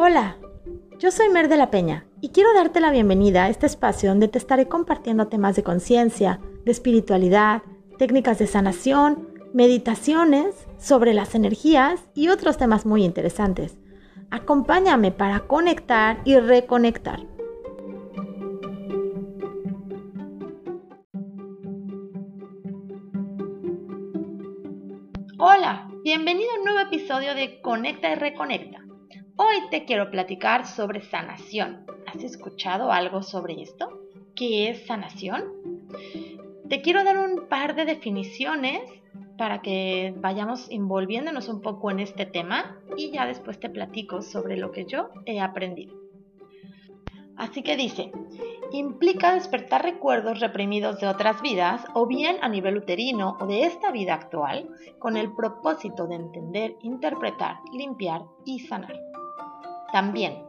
Hola, yo soy Mer de la Peña y quiero darte la bienvenida a este espacio donde te estaré compartiendo temas de conciencia, de espiritualidad, técnicas de sanación, meditaciones sobre las energías y otros temas muy interesantes. Acompáñame para conectar y reconectar. Hola, bienvenido a un nuevo episodio de Conecta y Reconecta. Hoy te quiero platicar sobre sanación. ¿Has escuchado algo sobre esto? ¿Qué es sanación? Te quiero dar un par de definiciones para que vayamos envolviéndonos un poco en este tema y ya después te platico sobre lo que yo he aprendido. Así que dice, implica despertar recuerdos reprimidos de otras vidas o bien a nivel uterino o de esta vida actual con el propósito de entender, interpretar, limpiar y sanar. También,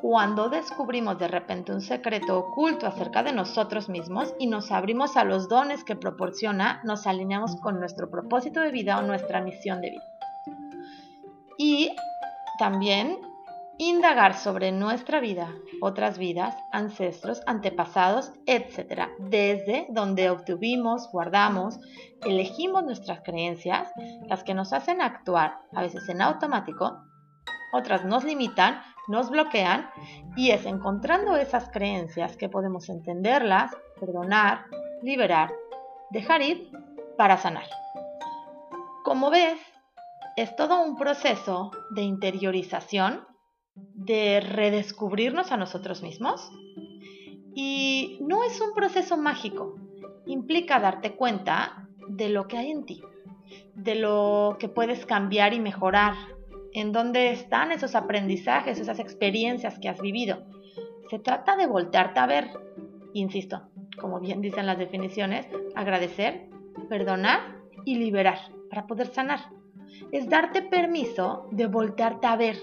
cuando descubrimos de repente un secreto oculto acerca de nosotros mismos y nos abrimos a los dones que proporciona, nos alineamos con nuestro propósito de vida o nuestra misión de vida. Y también indagar sobre nuestra vida, otras vidas, ancestros, antepasados, etc. Desde donde obtuvimos, guardamos, elegimos nuestras creencias, las que nos hacen actuar, a veces en automático, otras nos limitan, nos bloquean y es encontrando esas creencias que podemos entenderlas, perdonar, liberar, dejar ir para sanar. Como ves, es todo un proceso de interiorización, de redescubrirnos a nosotros mismos y no es un proceso mágico, implica darte cuenta de lo que hay en ti, de lo que puedes cambiar y mejorar, en dónde están esos aprendizajes, esas experiencias que has vivido. Se trata de voltearte a ver, insisto, como bien dicen las definiciones, agradecer, perdonar y liberar para poder sanar. Es darte permiso de voltearte a ver,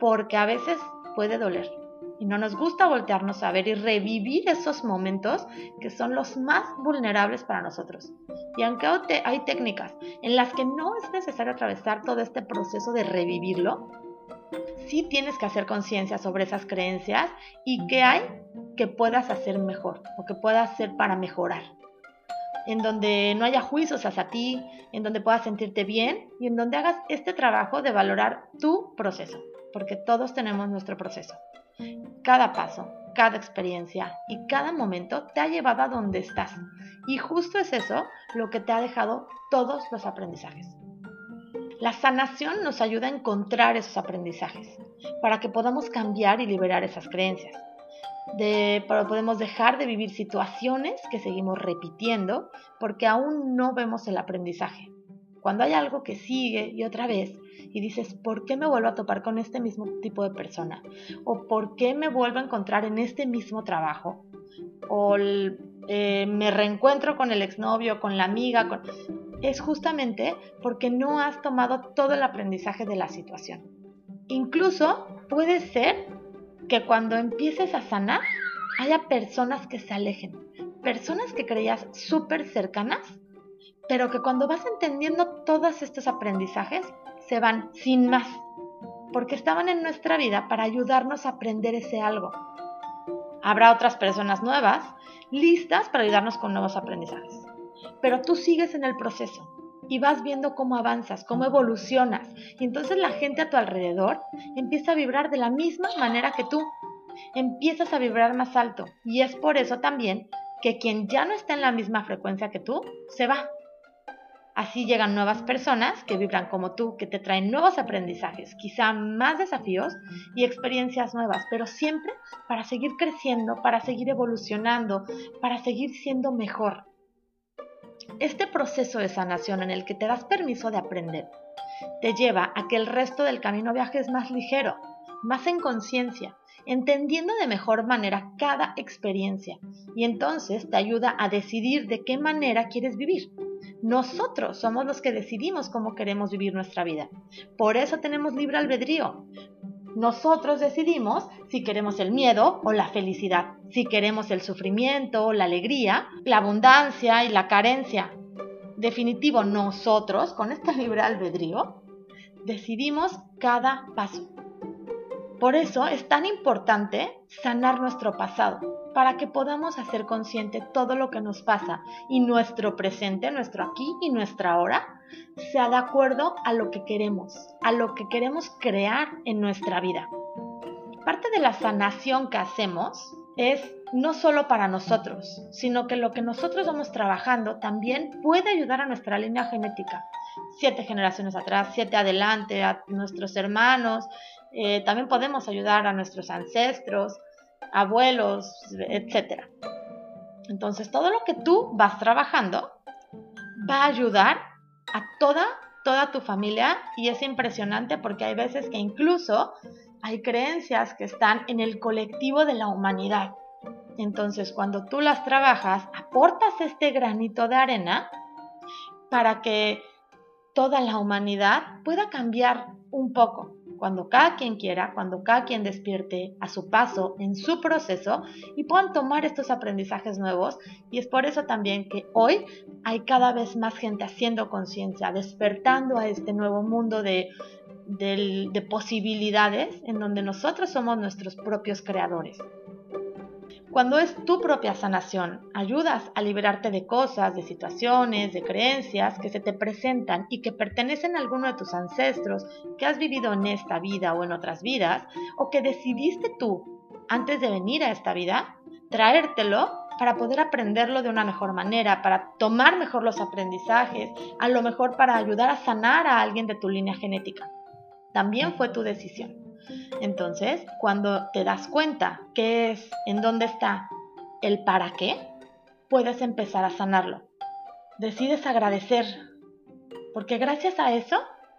porque a veces puede doler. Y no nos gusta voltearnos a ver y revivir esos momentos que son los más vulnerables para nosotros. Y aunque hay técnicas en las que no es necesario atravesar todo este proceso de revivirlo, sí tienes que hacer conciencia sobre esas creencias y qué hay que puedas hacer mejor o que puedas hacer para mejorar. En donde no haya juicios hacia ti, en donde puedas sentirte bien y en donde hagas este trabajo de valorar tu proceso, porque todos tenemos nuestro proceso. Cada paso, cada experiencia y cada momento te ha llevado a donde estás. Y justo es eso lo que te ha dejado todos los aprendizajes. La sanación nos ayuda a encontrar esos aprendizajes para que podamos cambiar y liberar esas creencias. De, podemos dejar de vivir situaciones que seguimos repitiendo porque aún no vemos el aprendizaje. Cuando hay algo que sigue y otra vez y dices, ¿por qué me vuelvo a topar con este mismo tipo de persona? ¿O por qué me vuelvo a encontrar en este mismo trabajo? ¿O eh, me reencuentro con el exnovio, con la amiga? Es justamente porque no has tomado todo el aprendizaje de la situación. Incluso puede ser que cuando empieces a sanar haya personas que se alejen, personas que creías súper cercanas, pero que cuando vas entendiendo todos estos aprendizajes se van sin más, porque estaban en nuestra vida para ayudarnos a aprender ese algo. Habrá otras personas nuevas, listas para ayudarnos con nuevos aprendizajes. Pero tú sigues en el proceso y vas viendo cómo avanzas, cómo evolucionas. Y entonces la gente a tu alrededor empieza a vibrar de la misma manera que tú. Empiezas a vibrar más alto. Y es por eso también que quien ya no está en la misma frecuencia que tú, se va. Así llegan nuevas personas que vibran como tú, que te traen nuevos aprendizajes, quizá más desafíos y experiencias nuevas, pero siempre para seguir creciendo, para seguir evolucionando, para seguir siendo mejor. Este proceso de sanación en el que te das permiso de aprender te lleva a que el resto del camino viajes más ligero, más en conciencia, entendiendo de mejor manera cada experiencia y entonces te ayuda a decidir de qué manera quieres vivir nosotros somos los que decidimos cómo queremos vivir nuestra vida. Por eso tenemos libre albedrío. Nosotros decidimos si queremos el miedo o la felicidad, si queremos el sufrimiento, la alegría, la abundancia y la carencia. Definitivo, nosotros, con este libre albedrío, decidimos cada paso. Por eso es tan importante sanar nuestro pasado, para que podamos hacer consciente todo lo que nos pasa y nuestro presente, nuestro aquí y nuestra ahora, sea de acuerdo a lo que queremos, a lo que queremos crear en nuestra vida. Parte de la sanación que hacemos es no solo para nosotros, sino que lo que nosotros vamos trabajando también puede ayudar a nuestra línea genética. Siete generaciones atrás, siete adelante, a nuestros hermanos, eh, también podemos ayudar a nuestros ancestros, abuelos, etc. Entonces, todo lo que tú vas trabajando va a ayudar a toda, toda tu familia y es impresionante porque hay veces que incluso hay creencias que están en el colectivo de la humanidad. Entonces, cuando tú las trabajas, aportas este granito de arena para que toda la humanidad pueda cambiar un poco cuando cada quien quiera, cuando cada quien despierte a su paso, en su proceso, y puedan tomar estos aprendizajes nuevos. Y es por eso también que hoy hay cada vez más gente haciendo conciencia, despertando a este nuevo mundo de, de posibilidades en donde nosotros somos nuestros propios creadores. Cuando es tu propia sanación, ayudas a liberarte de cosas, de situaciones, de creencias que se te presentan y que pertenecen a alguno de tus ancestros que has vivido en esta vida o en otras vidas, o que decidiste tú, antes de venir a esta vida, traértelo para poder aprenderlo de una mejor manera, para tomar mejor los aprendizajes, a lo mejor para ayudar a sanar a alguien de tu línea genética. También fue tu decisión. Entonces, cuando te das cuenta qué es, en dónde está el para qué, puedes empezar a sanarlo. Decides agradecer, porque gracias a eso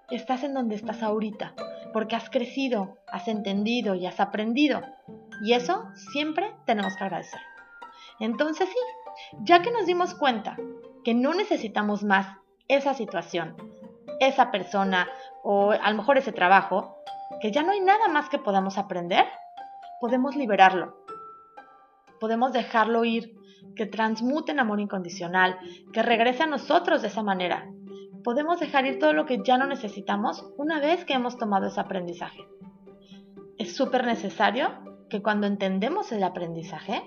estás en donde estás ahorita, porque has crecido, has entendido y has aprendido. Y eso siempre tenemos que agradecer. Entonces sí, ya que nos dimos cuenta que no necesitamos más esa situación, esa persona o a lo mejor ese trabajo, que ya no hay nada más que podamos aprender, podemos liberarlo. Podemos dejarlo ir, que transmute en amor incondicional, que regrese a nosotros de esa manera. Podemos dejar ir todo lo que ya no necesitamos una vez que hemos tomado ese aprendizaje. Es súper necesario que cuando entendemos el aprendizaje,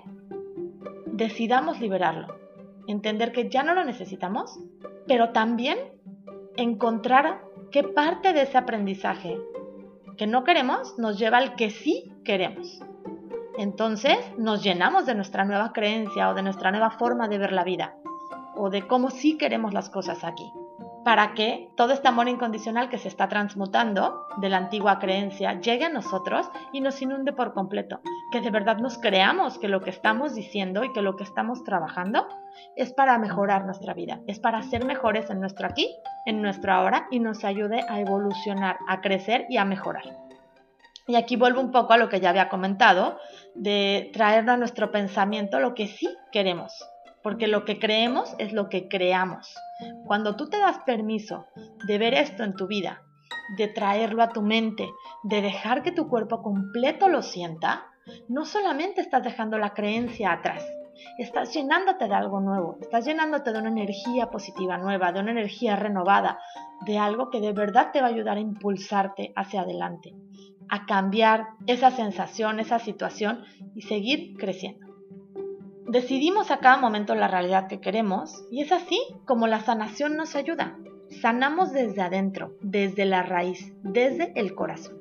decidamos liberarlo. Entender que ya no lo necesitamos, pero también encontrar qué parte de ese aprendizaje que no queremos nos lleva al que sí queremos. Entonces nos llenamos de nuestra nueva creencia o de nuestra nueva forma de ver la vida o de cómo sí queremos las cosas aquí para que todo este amor incondicional que se está transmutando de la antigua creencia llegue a nosotros y nos inunde por completo, que de verdad nos creamos que lo que estamos diciendo y que lo que estamos trabajando es para mejorar nuestra vida, es para ser mejores en nuestro aquí, en nuestro ahora y nos ayude a evolucionar, a crecer y a mejorar. Y aquí vuelvo un poco a lo que ya había comentado, de traer a nuestro pensamiento lo que sí queremos, porque lo que creemos es lo que creamos. Cuando tú te das permiso de ver esto en tu vida, de traerlo a tu mente, de dejar que tu cuerpo completo lo sienta, no solamente estás dejando la creencia atrás, estás llenándote de algo nuevo, estás llenándote de una energía positiva nueva, de una energía renovada, de algo que de verdad te va a ayudar a impulsarte hacia adelante, a cambiar esa sensación, esa situación y seguir creciendo. Decidimos a cada momento la realidad que queremos y es así como la sanación nos ayuda. Sanamos desde adentro, desde la raíz, desde el corazón.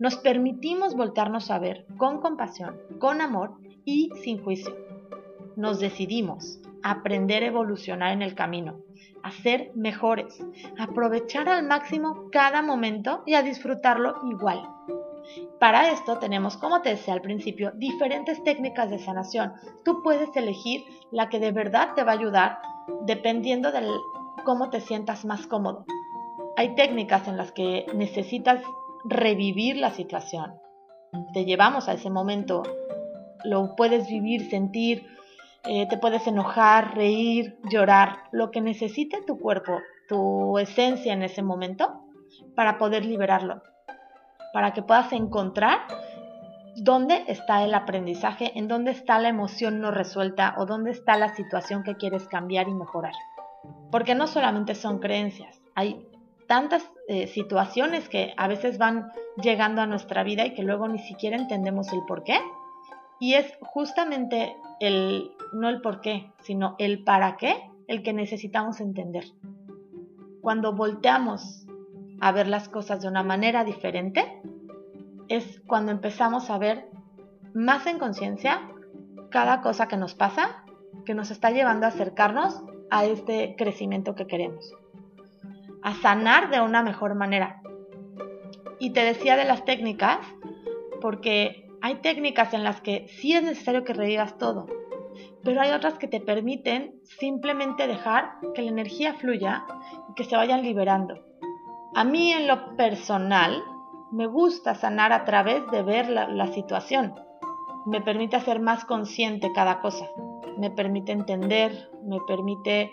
Nos permitimos voltarnos a ver con compasión, con amor y sin juicio. Nos decidimos a aprender a evolucionar en el camino, a ser mejores, a aprovechar al máximo cada momento y a disfrutarlo igual. Para esto tenemos, como te decía al principio, diferentes técnicas de sanación. Tú puedes elegir la que de verdad te va a ayudar dependiendo de cómo te sientas más cómodo. Hay técnicas en las que necesitas revivir la situación. Te llevamos a ese momento, lo puedes vivir, sentir, eh, te puedes enojar, reír, llorar, lo que necesite tu cuerpo, tu esencia en ese momento para poder liberarlo para que puedas encontrar dónde está el aprendizaje, en dónde está la emoción no resuelta o dónde está la situación que quieres cambiar y mejorar. Porque no solamente son creencias, hay tantas eh, situaciones que a veces van llegando a nuestra vida y que luego ni siquiera entendemos el por qué. Y es justamente el, no el por qué, sino el para qué, el que necesitamos entender. Cuando volteamos a ver las cosas de una manera diferente, es cuando empezamos a ver más en conciencia cada cosa que nos pasa, que nos está llevando a acercarnos a este crecimiento que queremos, a sanar de una mejor manera. Y te decía de las técnicas, porque hay técnicas en las que sí es necesario que revivas todo, pero hay otras que te permiten simplemente dejar que la energía fluya y que se vayan liberando. A mí en lo personal me gusta sanar a través de ver la, situación. Me permite hacer más consciente cada cosa. Me permite entender, me permite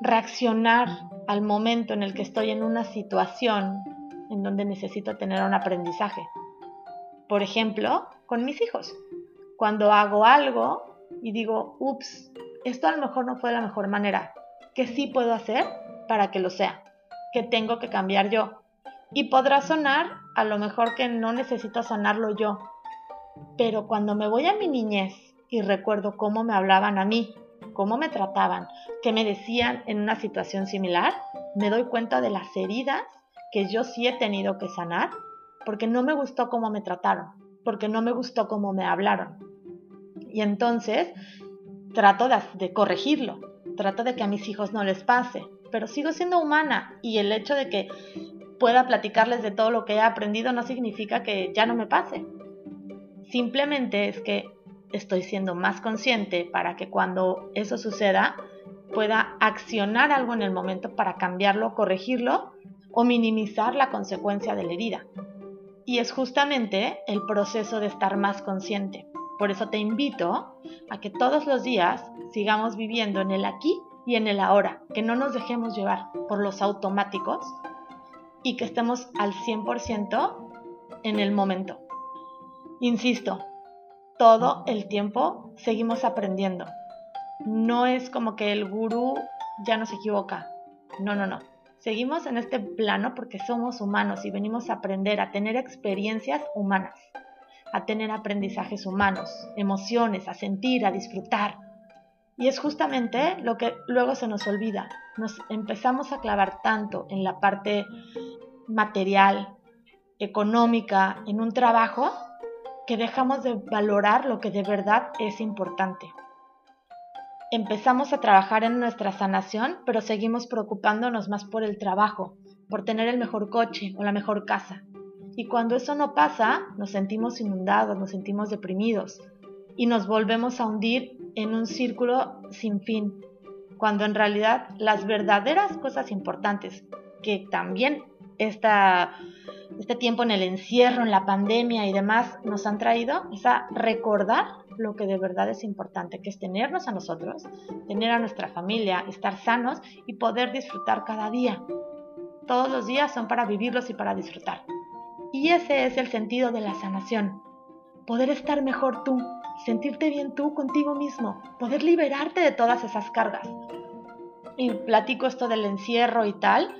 reaccionar al momento en el que estoy en una situación en donde necesito tener un aprendizaje. Por ejemplo, con mis hijos. Cuando hago algo y digo, ups, esto a lo mejor no fue la mejor manera. ¿Qué sí puedo hacer para que lo sea? ¿Qué tengo que cambiar yo? Y podrá sonar a lo mejor que no necesito sanarlo yo. Pero cuando me voy a mi niñez y recuerdo cómo me hablaban a mí, cómo me trataban, qué me decían en una situación similar, me doy cuenta de las heridas que yo sí he tenido que sanar porque no me gustó cómo me trataron, porque no me gustó cómo me hablaron. Y entonces trato de, corregirlo, trato de que a mis hijos no les pase, pero sigo siendo humana y el hecho de que pueda platicarles de todo lo que he aprendido no significa que ya no me pase. Simplemente es que estoy siendo más consciente para que cuando eso suceda pueda accionar algo en el momento para cambiarlo, corregirlo o minimizar la consecuencia de la herida. Y es justamente el proceso de estar más consciente. Por eso te invito a que todos los días sigamos viviendo en el aquí y en el ahora, que no nos dejemos llevar por los automáticos y que estemos al 100% en el momento. Insisto, todo el tiempo seguimos aprendiendo. No es como que el gurú ya no se equivoca. No, no, no. Seguimos en este plano porque somos humanos y venimos a aprender, a tener experiencias humanas a tener aprendizajes humanos, emociones, a sentir, a disfrutar. Y es justamente lo que luego se nos olvida. Nos empezamos a clavar tanto en la parte material, económica, en un trabajo, que dejamos de valorar lo que de verdad es importante. Empezamos a trabajar en nuestra sanación, pero seguimos preocupándonos más por el trabajo, por tener el mejor coche o la mejor casa. Y cuando eso no pasa, nos sentimos inundados, nos sentimos deprimidos y nos volvemos a hundir en un círculo sin fin, cuando en realidad las verdaderas cosas importantes que también esta, este tiempo en el encierro, en la pandemia y demás nos han traído es a recordar lo que de verdad es importante, que es tenernos a nosotros, tener a nuestra familia, estar sanos y poder disfrutar cada día. Todos los días son para vivirlos y para disfrutar. Y ese es el sentido de la sanación. Poder estar mejor tú, sentirte bien tú contigo mismo, poder liberarte de todas esas cargas. Y platico esto del encierro y tal,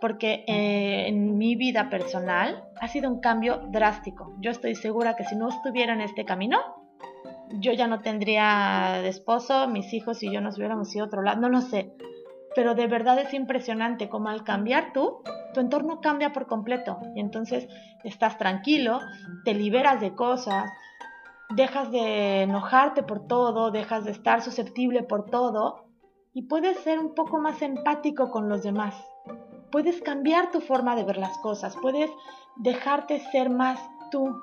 porque eh, en mi vida personal ha sido un cambio drástico. Yo estoy segura que si no estuviera en este camino, yo ya no tendría esposo, mis hijos y yo nos hubiéramos ido a otro lado, no lo sé. Pero de verdad es impresionante como al cambiar tú, tu entorno cambia por completo y entonces estás tranquilo, te liberas de cosas, dejas de enojarte por todo, dejas de estar susceptible por todo y puedes ser un poco más empático con los demás. Puedes cambiar tu forma de ver las cosas, puedes dejarte ser más tú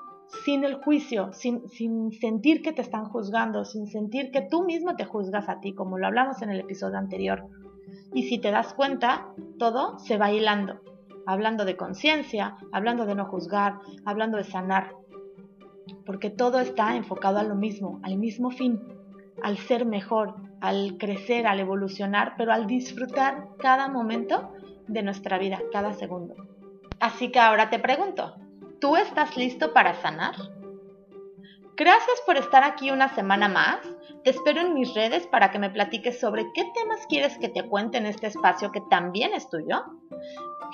sin el juicio, sin, sin, sentir que te están juzgando, sin sentir que tú mismo te juzgas a ti, como lo hablamos en el episodio anterior. Y si te das cuenta, todo se va hilando hablando de conciencia, hablando de no juzgar, hablando de sanar, porque todo está enfocado a lo mismo, al mismo fin, al ser mejor, al crecer, al evolucionar, pero al disfrutar cada momento de nuestra vida, cada segundo. Así que ahora te pregunto, ¿tú estás listo para sanar? Gracias por estar aquí una semana más. Te espero en mis redes para que me platiques sobre qué temas quieres que te cuente en este espacio que también es tuyo.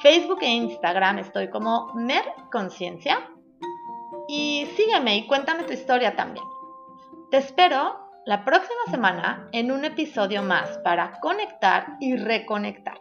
Facebook e Instagram estoy como Mer Conciencia. Y sígueme y cuéntame tu historia también. Te espero la próxima semana en un episodio más para conectar y reconectar.